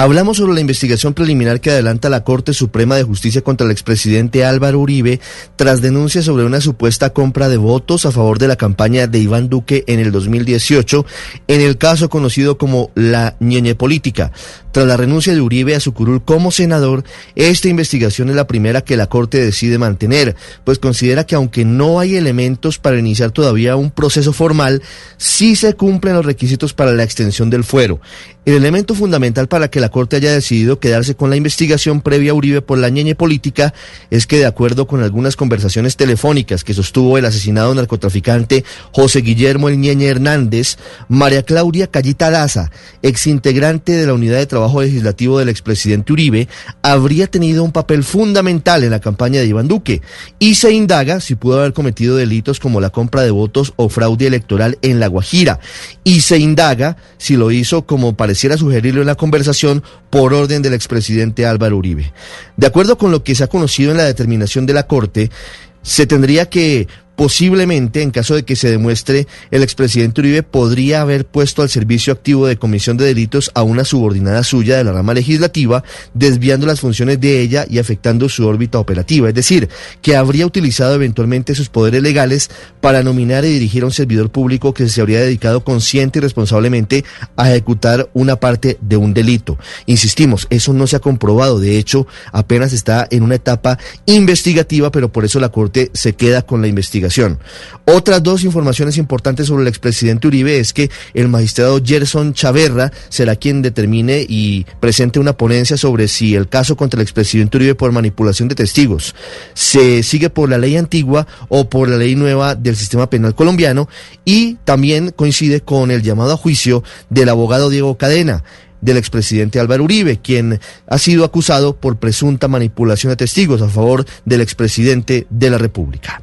Hablamos sobre la investigación preliminar que adelanta la Corte Suprema de Justicia contra el expresidente Álvaro Uribe tras denuncias sobre una supuesta compra de votos a favor de la campaña de Iván Duque en el 2018, en el caso conocido como la ñeñe política. Tras la renuncia de Uribe a su curul como senador, esta investigación es la primera que la Corte decide mantener, pues considera que aunque no hay elementos para iniciar todavía un proceso formal, sí se cumplen los requisitos para la extensión del fuero. El elemento fundamental para que la Corte haya decidido quedarse con la investigación previa a Uribe por la ñeñe política es que de acuerdo con algunas conversaciones telefónicas que sostuvo el asesinado narcotraficante José Guillermo El Ñeñe Hernández, María Claudia Callita Daza, exintegrante de la unidad de trabajo legislativo del expresidente Uribe, habría tenido un papel fundamental en la campaña de Iván Duque y se indaga si pudo haber cometido delitos como la compra de votos o fraude electoral en La Guajira. Y se indaga si lo hizo como pareciera sugerirlo en la conversación por orden del expresidente Álvaro Uribe. De acuerdo con lo que se ha conocido en la determinación de la Corte, se tendría que posiblemente, en caso de que se demuestre, el expresidente Uribe podría haber puesto al servicio activo de comisión de delitos a una subordinada suya de la rama legislativa, desviando las funciones de ella y afectando su órbita operativa. Es decir, que habría utilizado eventualmente sus poderes legales para nominar y dirigir a un servidor público que se habría dedicado consciente y responsablemente a ejecutar una parte de un delito. Insistimos, eso no se ha comprobado. De hecho, apenas está en una etapa investigativa, pero por eso la Corte se queda con la investigación. Otras dos informaciones importantes sobre el expresidente Uribe es que el magistrado Gerson Chaverra será quien determine y presente una ponencia sobre si el caso contra el expresidente Uribe por manipulación de testigos se sigue por la ley antigua o por la ley nueva del sistema penal colombiano y también coincide con el llamado a juicio del abogado Diego Cadena del expresidente Álvaro Uribe, quien ha sido acusado por presunta manipulación de testigos a favor del expresidente de la República.